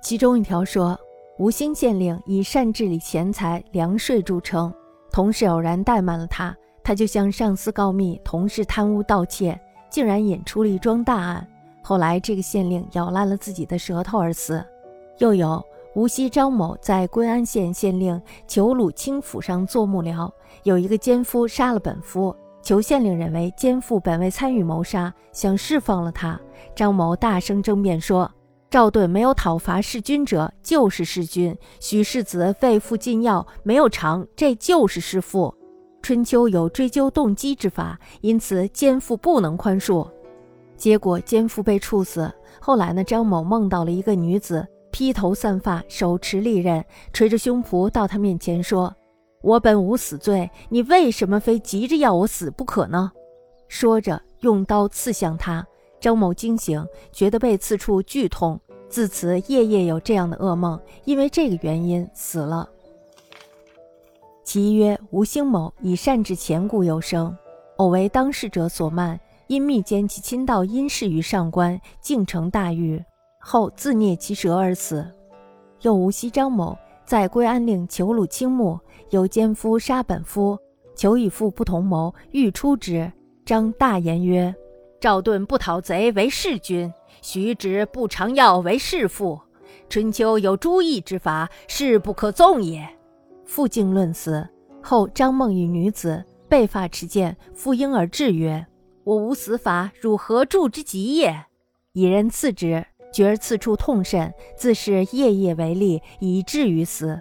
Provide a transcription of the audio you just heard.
其中一条说，吴兴县令以善治理钱财、粮税著称，同事偶然怠慢了他，他就向上司告密，同事贪污盗窃，竟然引出了一桩大案。后来这个县令咬烂了自己的舌头而死。又有无锡张某在归安县县令裘鲁清府上做幕僚，有一个奸夫杀了本夫，裘县令认为奸夫本未参与谋杀，想释放了他。张某大声争辩说。赵盾没有讨伐弑君者，就是弑君；许世子为父禁药，没有偿，这就是弑父。春秋有追究动机之法，因此奸父不能宽恕。结果奸父被处死。后来呢，张某梦到了一个女子，披头散发，手持利刃，捶着胸脯到他面前说：“我本无死罪，你为什么非急着要我死不可呢？”说着用刀刺向他。张某惊醒，觉得被刺处剧痛，自此夜夜有这样的噩梦，因为这个原因死了。其曰吴兴某以善治前故有生，偶为当事者所慢，因密奸其亲道阴事于上官，竟成大狱，后自啮其舌而死。又无锡张某在归安令求鲁清墓，有奸夫杀本夫，求与父不同谋，欲出之。张大言曰。赵盾不讨贼为弑君，徐直不尝药为弑父。春秋有诛义之法，是不可纵也。父敬论死后，张梦与女子被发持剑，复婴而至曰：“我无死法，汝何助之急也？”以人刺之，觉而刺处痛甚，自是夜夜为利，以至于死。